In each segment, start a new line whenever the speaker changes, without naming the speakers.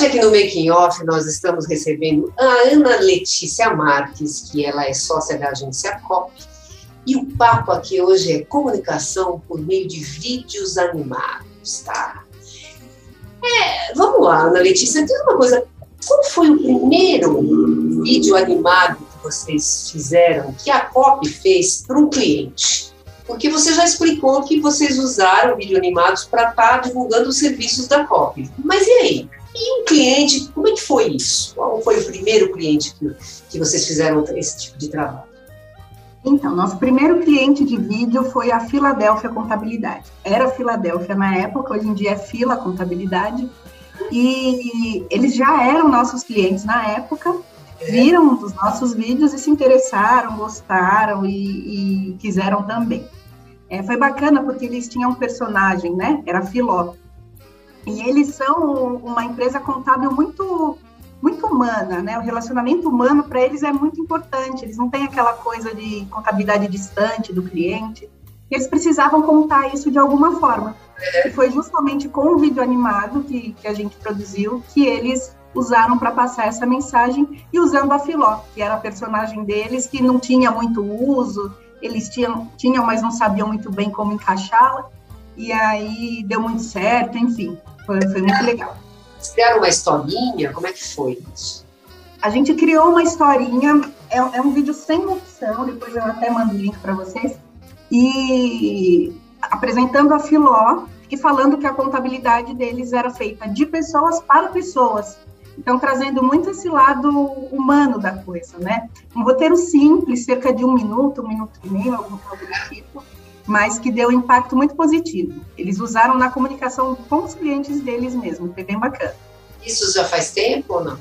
Hoje aqui no Making Off nós estamos recebendo a Ana Letícia Marques, que ela é sócia da agência COP, e o papo aqui hoje é comunicação por meio de vídeos animados, tá? É, vamos lá, Ana Letícia, diz uma coisa, qual foi o primeiro vídeo animado que vocês fizeram, que a COP fez para um cliente? Porque você já explicou que vocês usaram vídeo animados para estar tá divulgando os serviços da COP. Mas e aí? E um cliente, como é que foi isso? Qual foi o primeiro cliente que, que vocês fizeram esse tipo de trabalho?
Então, nosso primeiro cliente de vídeo foi a Filadélfia Contabilidade. Era Filadélfia na época, hoje em dia é Fila Contabilidade. E eles já eram nossos clientes na época, viram os nossos vídeos e se interessaram, gostaram e, e quiseram também. É, foi bacana porque eles tinham um personagem, né? Era Filó. E eles são uma empresa contábil muito muito humana, né? O relacionamento humano para eles é muito importante. Eles não têm aquela coisa de contabilidade distante do cliente. Eles precisavam contar isso de alguma forma. E foi justamente com o vídeo animado que, que a gente produziu que eles usaram para passar essa mensagem e usando a Filó, que era a personagem deles, que não tinha muito uso, eles tinham, tinham mas não sabiam muito bem como encaixá-la, e aí deu muito certo, enfim, foi, foi muito legal.
Vocês criaram uma historinha? Como é que foi isso?
A gente criou uma historinha, é, é um vídeo sem opção, depois eu até mando o link para vocês, e apresentando a Filó e falando que a contabilidade deles era feita de pessoas para pessoas. Então, trazendo muito esse lado humano da coisa, né? Um roteiro simples, cerca de um minuto, um minuto e meio, algum algo do tipo, mas que deu um impacto muito positivo. Eles usaram na comunicação com os clientes deles mesmo, foi bem bacana.
Isso já faz tempo ou não?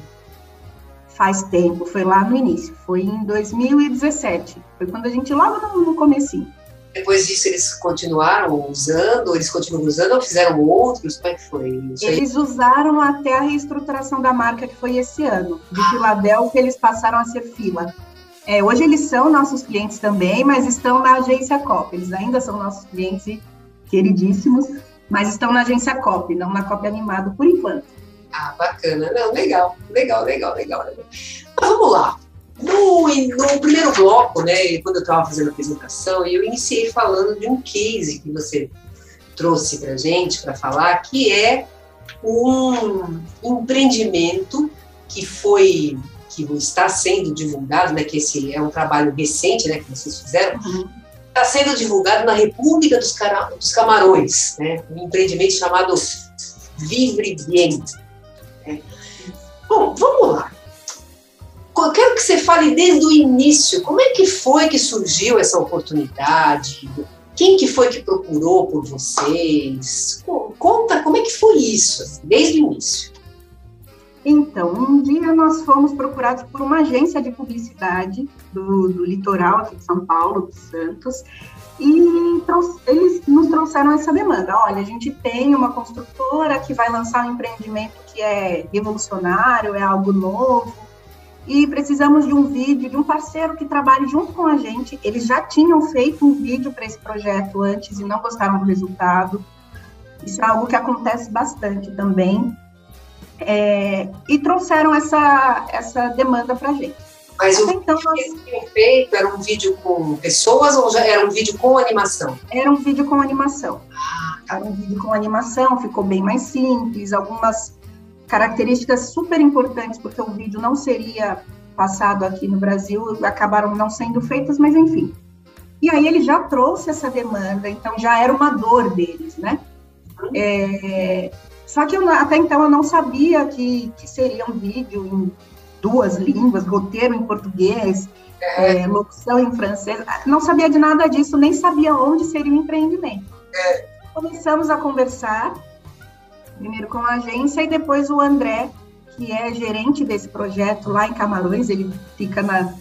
Faz tempo, foi lá no início, foi em 2017, foi quando a gente logo no, no comecinho.
Depois disso eles continuaram usando, eles continuam usando ou fizeram outros? Como é que foi?
Isso eles usaram até a reestruturação da marca que foi esse ano. De Filadélfia eles passaram a ser fila. É, hoje eles são nossos clientes também, mas estão na agência COP. Eles ainda são nossos clientes queridíssimos, mas estão na agência COP, não na COP Animado por enquanto.
Ah, bacana. Não, legal, legal, legal, legal. Mas vamos lá. No, no primeiro bloco, né, quando eu estava fazendo a apresentação, eu iniciei falando de um case que você trouxe para gente para falar, que é um empreendimento que foi que está sendo divulgado, né, que esse é um trabalho recente, né, que vocês fizeram, uhum. está sendo divulgado na República dos, Cara, dos Camarões, né, um empreendimento chamado Vivre Bien. Né. Bom, vamos lá. Eu quero que você fale desde o início, como é que foi que surgiu essa oportunidade? Quem que foi que procurou por vocês? Conta como é que foi isso, assim, desde o início.
Então, um dia nós fomos procurados por uma agência de publicidade do, do litoral aqui de São Paulo, dos Santos, e eles nos trouxeram essa demanda. Olha, a gente tem uma construtora que vai lançar um empreendimento que é revolucionário, é algo novo, e precisamos de um vídeo de um parceiro que trabalhe junto com a gente. Eles já tinham feito um vídeo para esse projeto antes e não gostaram do resultado. Isso é algo que acontece bastante também é, e trouxeram essa, essa demanda para a gente.
Mas Até o então, nós... que tinham feito era um vídeo com pessoas ou já era um vídeo com animação?
Era um vídeo com animação. Ah, tá. Era um vídeo com animação, ficou bem mais simples, algumas características super importantes, porque o vídeo não seria passado aqui no Brasil, acabaram não sendo feitas, mas enfim. E aí ele já trouxe essa demanda, então já era uma dor deles, né? Uhum. É, só que eu, até então eu não sabia que, que seria um vídeo em duas línguas, roteiro em português, é. É, locução em francês. Não sabia de nada disso, nem sabia onde seria o empreendimento. É. Começamos a conversar, primeiro com a agência e depois o André, que é gerente desse projeto lá em Camarões, ele fica, na,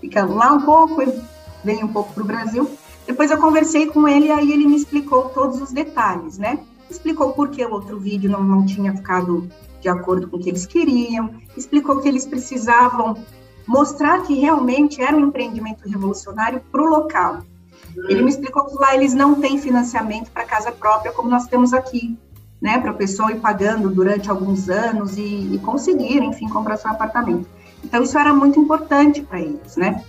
fica lá um pouco e vem um pouco para o Brasil. Depois eu conversei com ele e aí ele me explicou todos os detalhes, né? Explicou por que o outro vídeo não, não tinha ficado de acordo com o que eles queriam, explicou que eles precisavam mostrar que realmente era um empreendimento revolucionário para o local. Ele me explicou que lá eles não têm financiamento para casa própria como nós temos aqui, né, para a pessoa ir pagando durante alguns anos e, e conseguir, enfim, comprar seu apartamento. Então isso era muito importante para eles, né?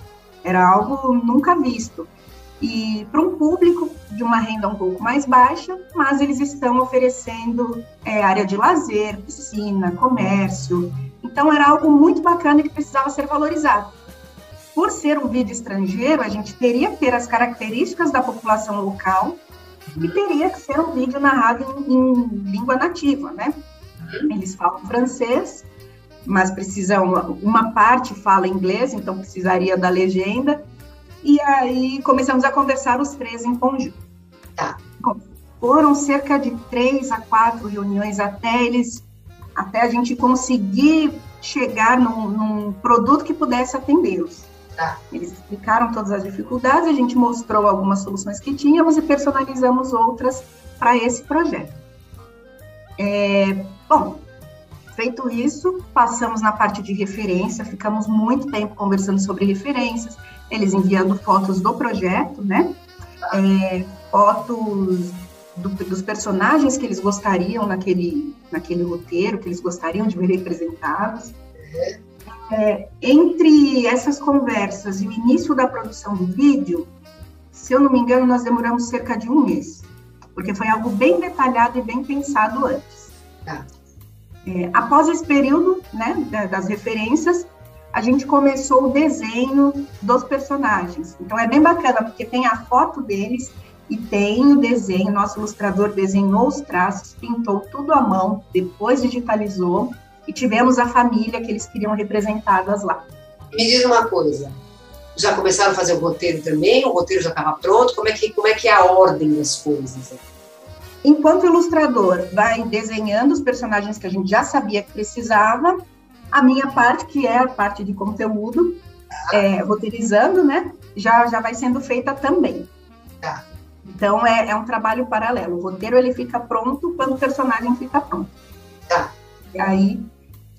Era algo nunca visto e para um público de uma renda um pouco mais baixa, mas eles estão oferecendo é, área de lazer, piscina, comércio. Então era algo muito bacana que precisava ser valorizado. Por ser um vídeo estrangeiro, a gente teria que ter as características da população local e teria que ser um vídeo narrado em, em língua nativa, né? Eles falam francês, mas precisam uma parte fala inglês, então precisaria da legenda e aí começamos a conversar os três em conjunto. Tá. Foram cerca de três a quatro reuniões até eles, até a gente conseguir chegar num, num produto que pudesse atendê-los. Tá. Eles explicaram todas as dificuldades, a gente mostrou algumas soluções que tínhamos e personalizamos outras para esse projeto. É, bom, feito isso, passamos na parte de referência, ficamos muito tempo conversando sobre referências, eles enviando fotos do projeto, né? É, fotos do, dos personagens que eles gostariam naquele, naquele roteiro, que eles gostariam de ver representados. É, entre essas conversas e o início da produção do vídeo, se eu não me engano, nós demoramos cerca de um mês, porque foi algo bem detalhado e bem pensado antes. Tá. É, após esse período né, das referências, a gente começou o desenho dos personagens. Então é bem bacana, porque tem a foto deles e tem o desenho. Nosso ilustrador desenhou os traços, pintou tudo à mão, depois digitalizou e tivemos a família que eles queriam representadas lá.
Me diz uma coisa, já começaram a fazer o roteiro também? O roteiro já estava pronto? Como é que como é que é a ordem das coisas?
Enquanto o ilustrador vai desenhando os personagens que a gente já sabia que precisava, a minha parte, que é a parte de conteúdo, é, roteirizando, né, já, já vai sendo feita também. Tá. Então, é, é um trabalho paralelo. O roteiro, ele fica pronto quando o personagem fica pronto. Tá. E aí,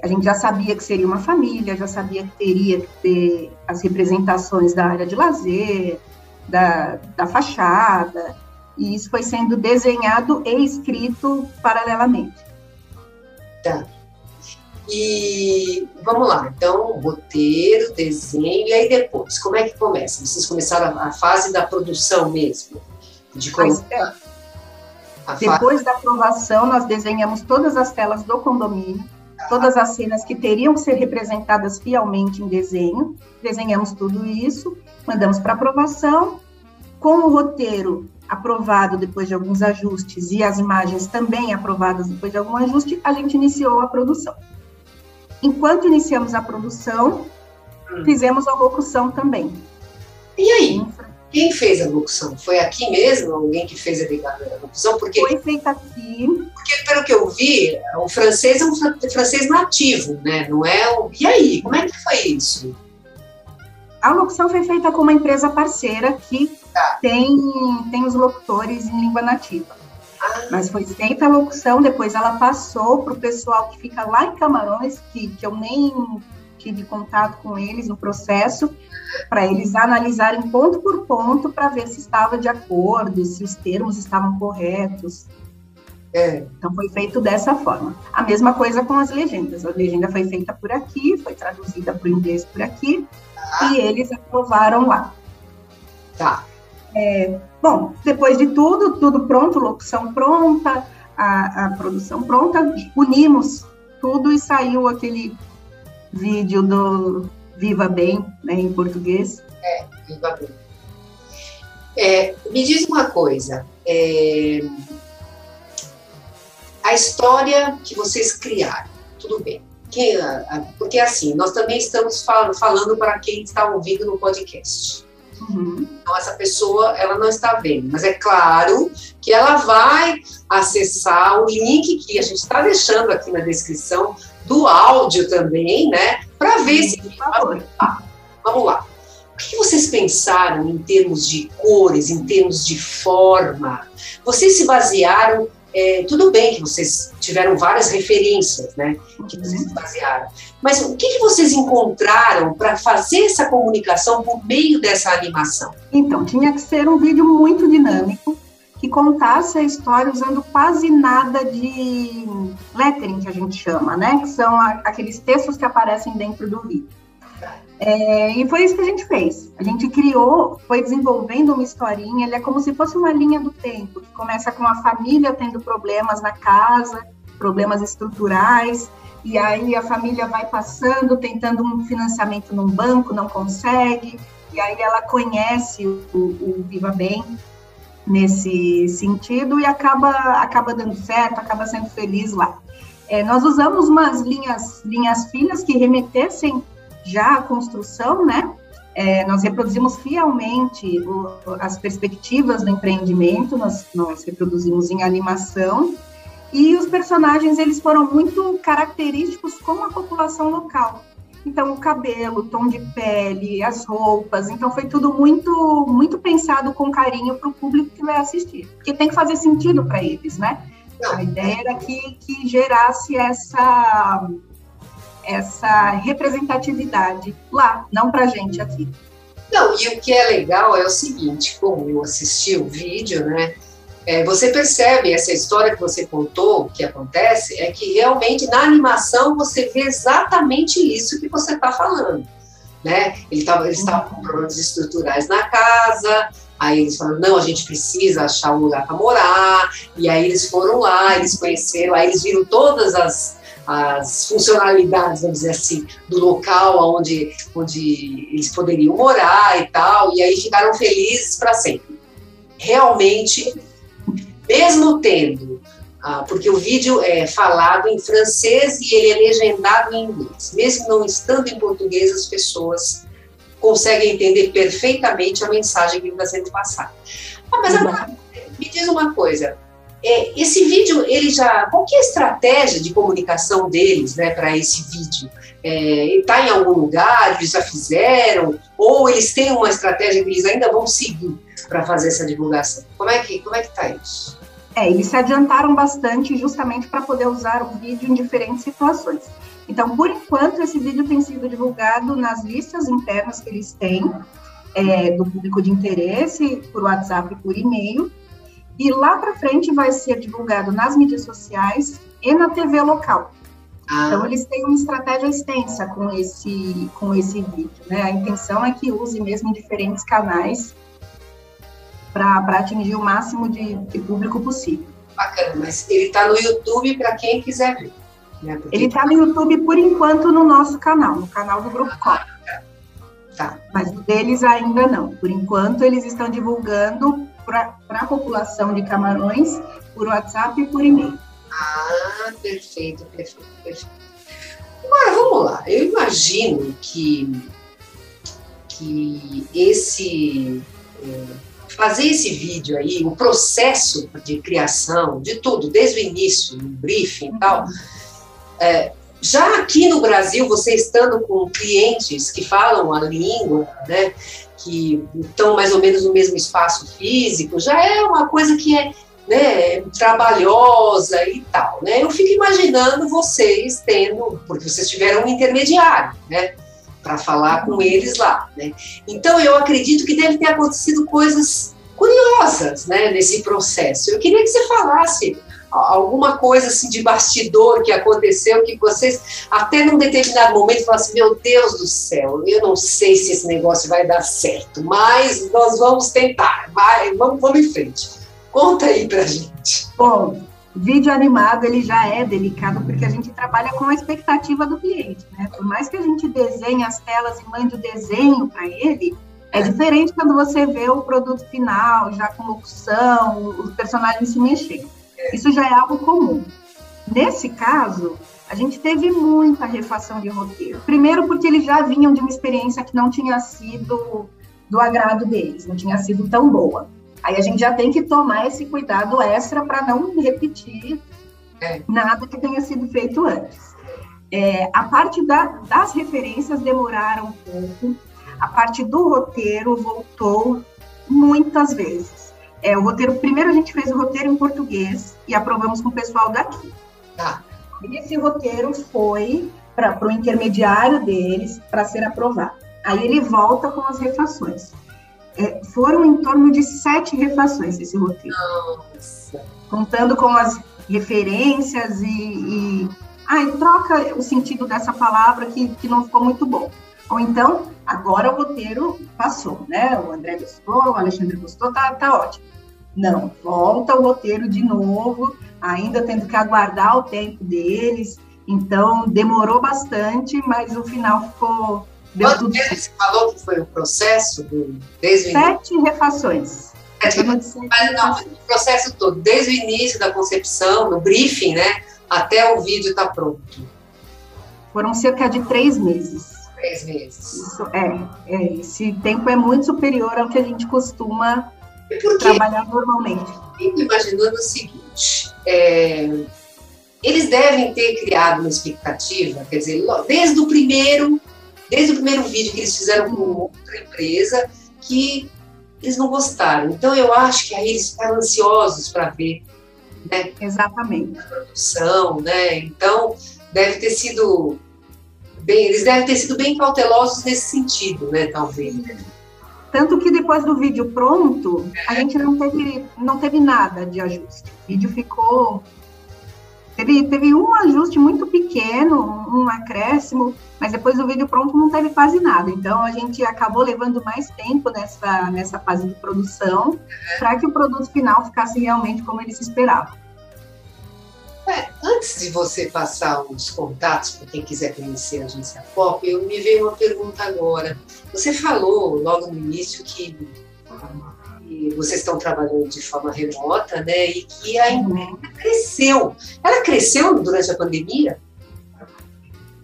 a gente já sabia que seria uma família, já sabia que teria que ter as representações da área de lazer, da, da fachada, e isso foi sendo desenhado e escrito paralelamente.
Tá. E vamos lá, então, roteiro, desenho, e aí depois, como é que começa? Vocês começaram a, a fase da produção mesmo? De como... É.
Depois da aprovação, nós desenhamos todas as telas do condomínio, todas as cenas que teriam que ser representadas fielmente em desenho, desenhamos tudo isso, mandamos para aprovação, com o roteiro aprovado depois de alguns ajustes e as imagens também aprovadas depois de algum ajuste, a gente iniciou a produção. Enquanto iniciamos a produção, hum. fizemos a locução também.
E aí? Quem fez a locução? Foi aqui mesmo? Alguém que fez a locução?
Porque, Foi feita aqui.
Porque, pelo que eu vi, o francês é um francês nativo, né? Não é o... E aí, como é que foi isso?
A locução foi feita com uma empresa parceira que tá. tem, tem os locutores em língua nativa. Mas foi feita a locução, depois ela passou para o pessoal que fica lá em Camarões, que, que eu nem tive contato com eles no processo, para eles analisarem ponto por ponto para ver se estava de acordo, se os termos estavam corretos. É. Então foi feito dessa forma. A mesma coisa com as legendas. A legenda foi feita por aqui, foi traduzida para o inglês por aqui, ah. e eles aprovaram lá. Tá. É, bom, depois de tudo, tudo pronto, locução pronta, a, a produção pronta, unimos tudo e saiu aquele vídeo do Viva Bem, né, em português.
É, Viva Bem. É, me diz uma coisa, é, a história que vocês criaram, tudo bem, que, porque assim, nós também estamos falando para quem está ouvindo no podcast. Uhum. Então, essa pessoa, ela não está vendo, mas é claro que ela vai acessar o link que a gente está deixando aqui na descrição do áudio também, né? Para ver se. Vamos lá. O que vocês pensaram em termos de cores, em termos de forma? Vocês se basearam é, tudo bem que vocês tiveram várias referências, né, que uhum. vocês se basearam, mas o que, que vocês encontraram para fazer essa comunicação por meio dessa animação?
Então, tinha que ser um vídeo muito dinâmico, que contasse a história usando quase nada de lettering, que a gente chama, né, que são aqueles textos que aparecem dentro do vídeo. É, e foi isso que a gente fez. A gente criou, foi desenvolvendo uma historinha, ele é como se fosse uma linha do tempo, que começa com a família tendo problemas na casa, problemas estruturais, e aí a família vai passando, tentando um financiamento num banco, não consegue, e aí ela conhece o, o Viva Bem nesse sentido e acaba, acaba dando certo, acaba sendo feliz lá. É, nós usamos umas linhas, linhas finas que remetessem já a construção, né? É, nós reproduzimos fielmente o, as perspectivas do empreendimento, nós, nós reproduzimos em animação, e os personagens eles foram muito característicos com a população local. Então, o cabelo, o tom de pele, as roupas, então foi tudo muito muito pensado com carinho para o público que vai assistir, porque tem que fazer sentido para eles, né? A ideia era que, que gerasse essa essa representatividade lá, não para gente aqui.
Não, e o que é legal é o seguinte, como eu assisti o vídeo, né? É, você percebe essa história que você contou, que acontece, é que realmente na animação você vê exatamente isso que você está falando. Né? Ele tava, eles estavam com problemas estruturais na casa, aí eles falaram, não, a gente precisa achar um lugar para morar, e aí eles foram lá, eles conheceram, aí eles viram todas as, as funcionalidades, vamos dizer assim, do local onde, onde eles poderiam morar e tal, e aí ficaram felizes para sempre. Realmente, mesmo tendo, ah, porque o vídeo é falado em francês e ele é legendado em inglês, mesmo não estando em português, as pessoas conseguem entender perfeitamente a mensagem que está sendo passada. Ah, mas agora, me diz uma coisa, é, esse vídeo, ele já. Qual que é a estratégia de comunicação deles né, para esse vídeo? É, está em algum lugar, eles já fizeram, ou eles têm uma estratégia que eles ainda vão seguir para fazer essa divulgação? Como é que como é está isso?
É, eles se adiantaram bastante justamente para poder usar o vídeo em diferentes situações. Então, por enquanto, esse vídeo tem sido divulgado nas listas internas que eles têm, é, do público de interesse, por WhatsApp e por e-mail, e lá para frente vai ser divulgado nas mídias sociais e na TV local. Ah. Então eles têm uma estratégia extensa com esse com esse vídeo, né? A intenção é que use mesmo diferentes canais para atingir o máximo de, de, público possível.
Bacana, mas ele está no YouTube para quem quiser ver.
Né? Ele está no YouTube por enquanto no nosso canal, no canal do Grupo ah,
tá. tá.
Mas deles ainda não. Por enquanto eles estão divulgando para a população de Camarões por WhatsApp e por e-mail.
Ah, perfeito, perfeito, perfeito. Agora, vamos lá. Eu imagino que, que esse... É, fazer esse vídeo aí, o processo de criação, de tudo, desde o início, no briefing e tal, é, já aqui no Brasil, você estando com clientes que falam a língua, né, que estão mais ou menos no mesmo espaço físico, já é uma coisa que é né, trabalhosa e tal, né? Eu fico imaginando vocês tendo, porque vocês tiveram um intermediário, né, para falar com eles lá, né? Então eu acredito que deve ter acontecido coisas curiosas, né, nesse processo. Eu queria que você falasse alguma coisa assim de bastidor que aconteceu que vocês até num determinado momento falam assim, meu Deus do céu, eu não sei se esse negócio vai dar certo, mas nós vamos tentar, vai, vamos, vamos em frente. Conta aí pra gente.
Bom, vídeo animado ele já é delicado porque a gente trabalha com a expectativa do cliente, né? Por mais que a gente desenhe as telas e mande o desenho para ele, é diferente quando você vê o produto final, já com locução, os personagens se mexendo. Isso já é algo comum. Nesse caso, a gente teve muita refação de roteiro. Primeiro, porque eles já vinham de uma experiência que não tinha sido do agrado deles, não tinha sido tão boa. Aí a gente já tem que tomar esse cuidado extra para não repetir é. nada que tenha sido feito antes. É, a parte da, das referências demoraram um pouco, a parte do roteiro voltou muitas vezes. É, o roteiro, primeiro a gente fez o roteiro em português e aprovamos com o pessoal daqui. Ah. Esse roteiro foi para o intermediário deles para ser aprovado. Aí ele volta com as refações. É, foram em torno de sete refações esse roteiro. Nossa. Contando com as referências e, e ah, e troca o sentido dessa palavra que, que não ficou muito bom. Ou então, agora o roteiro passou, né? O André gostou, o Alexandre gostou, tá, tá ótimo. Não, volta o roteiro de novo, ainda tendo que aguardar o tempo deles. Então, demorou bastante, mas o final ficou.
Deu Quanto tempo você falou que foi o processo do,
desde Sete o refações.
Sete, mas não, o processo todo, desde o início da concepção, no briefing, né? até o vídeo estar tá pronto?
Foram cerca de três meses.
Três meses.
Isso, é, é, esse tempo é muito superior ao que a gente costuma trabalhar normalmente.
Fico imaginando o seguinte: é, eles devem ter criado uma expectativa, quer dizer, desde o primeiro, desde o primeiro vídeo que eles fizeram com outra empresa, que eles não gostaram. Então eu acho que aí eles ficaram ansiosos para ver
né? Exatamente.
produção, né? Então, deve ter sido bem, eles devem ter sido bem cautelosos nesse sentido, né? Talvez.
Tanto que depois do vídeo pronto, a gente não teve, não teve nada de ajuste. O vídeo ficou. Teve, teve um ajuste muito pequeno, um acréscimo, mas depois do vídeo pronto não teve quase nada. Então a gente acabou levando mais tempo nessa, nessa fase de produção para que o produto final ficasse realmente como eles esperavam.
É, antes de você passar os contatos para quem quiser conhecer a agência Pop, eu me veio uma pergunta agora. Você falou logo no início que, que vocês estão trabalhando de forma remota, né? E que a empresa cresceu. Ela cresceu durante a pandemia?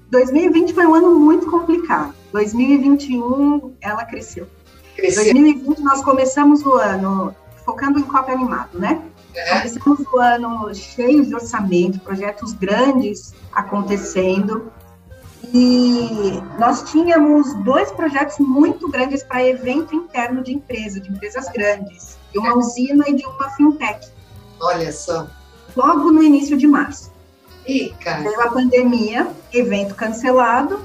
2020 foi um ano muito complicado. 2021 ela cresceu. cresceu. 2020 nós começamos o ano focando em cópia animado, né? É. Começamos o ano cheio de orçamento, projetos grandes acontecendo. E nós tínhamos dois projetos muito grandes para evento interno de empresa, de empresas grandes, de uma usina e de uma fintech.
Olha só.
Logo no início de março.
Ih, cara.
Veio a pandemia, evento cancelado,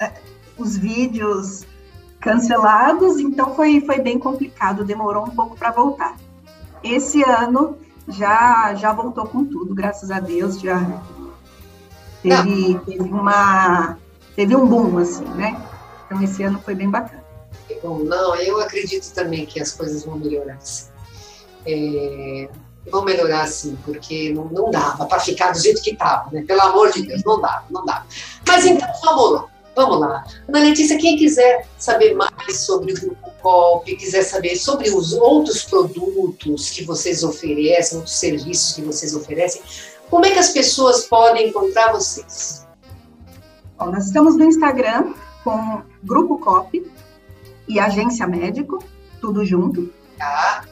é, os vídeos cancelados, então foi, foi bem complicado, demorou um pouco para voltar. Esse ano já, já voltou com tudo, graças a Deus, já teve, teve, uma, teve um boom, assim, né? Então esse ano foi bem bacana.
Bom, não, eu acredito também que as coisas vão melhorar. É, vão melhorar sim, porque não, não dava para ficar do jeito que estava, né? Pelo amor de Deus, não dava, não dava. Mas então, vamos lá, vamos lá. Ana Letícia, quem quiser saber mais sobre o Grupo COP, quiser saber sobre os outros produtos que vocês oferecem, outros serviços que vocês oferecem, como é que as pessoas podem encontrar vocês?
Bom, nós estamos no Instagram com Grupo COP e Agência Médico, tudo junto. Tá.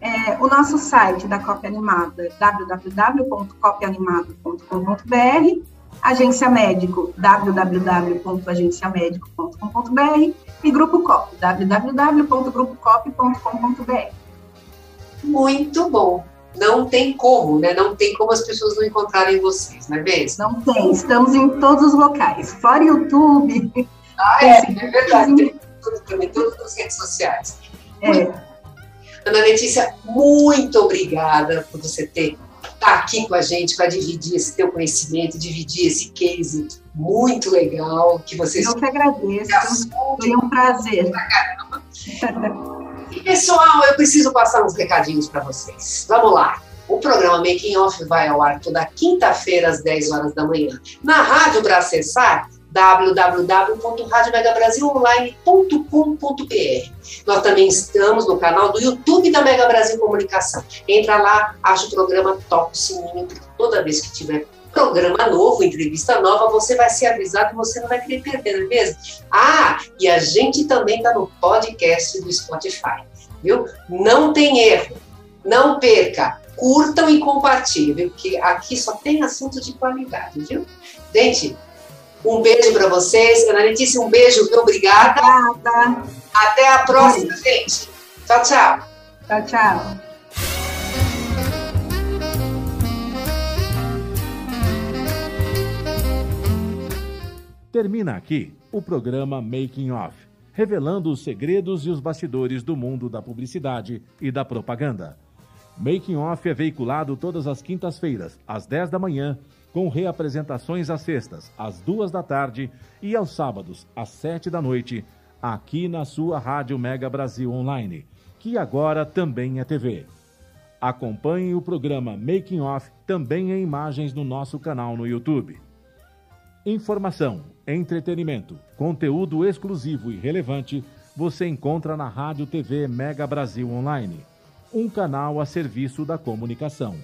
É, o nosso site da Cópia Animada é www.copianimado.com.br, Agência Médico www.agenciamedico.com.br e Grupo COP www.grupocop.com.br.
Muito bom. Não tem como, né? Não tem como as pessoas não encontrarem vocês, não é mesmo?
Não tem. Estamos em todos os locais. Fora YouTube.
Ah, é, é verdade. Tem tudo também, todas as redes sociais. É. Ana Letícia, muito obrigada por você ter estar tá aqui com a gente para dividir esse teu conhecimento, dividir esse case muito legal que vocês.
Eu que agradeço. Foi um prazer.
E pessoal, eu preciso passar uns recadinhos para vocês. Vamos lá. O programa Making Off vai ao ar toda quinta-feira às 10 horas da manhã. Na Rádio para acessar www.radiomegabrasilonline.com.br. Nós também estamos no canal do YouTube da Mega Brasil Comunicação. Entra lá, acha o programa, toca o sininho, porque toda vez que tiver programa novo, entrevista nova, você vai ser avisado e você não vai querer perder, não é mesmo? Ah, e a gente também está no podcast do Spotify, viu? Não tem erro, não perca, curtam e compartilhem, porque aqui só tem assunto de qualidade, viu? Gente, um beijo para vocês. Ana Letícia, um beijo, viu? Obrigada. Obrigada. Até a próxima, gente. Tchau, tchau.
Tchau, tchau.
Termina aqui o programa Making Off, revelando os segredos e os bastidores do mundo da publicidade e da propaganda. Making Off é veiculado todas as quintas-feiras, às 10 da manhã, com reapresentações às sextas, às duas da tarde e aos sábados, às sete da noite, aqui na sua Rádio Mega Brasil Online, que agora também é TV. Acompanhe o programa Making Off também em imagens no nosso canal no YouTube. Informação, entretenimento, conteúdo exclusivo e relevante você encontra na Rádio TV Mega Brasil Online, um canal a serviço da comunicação.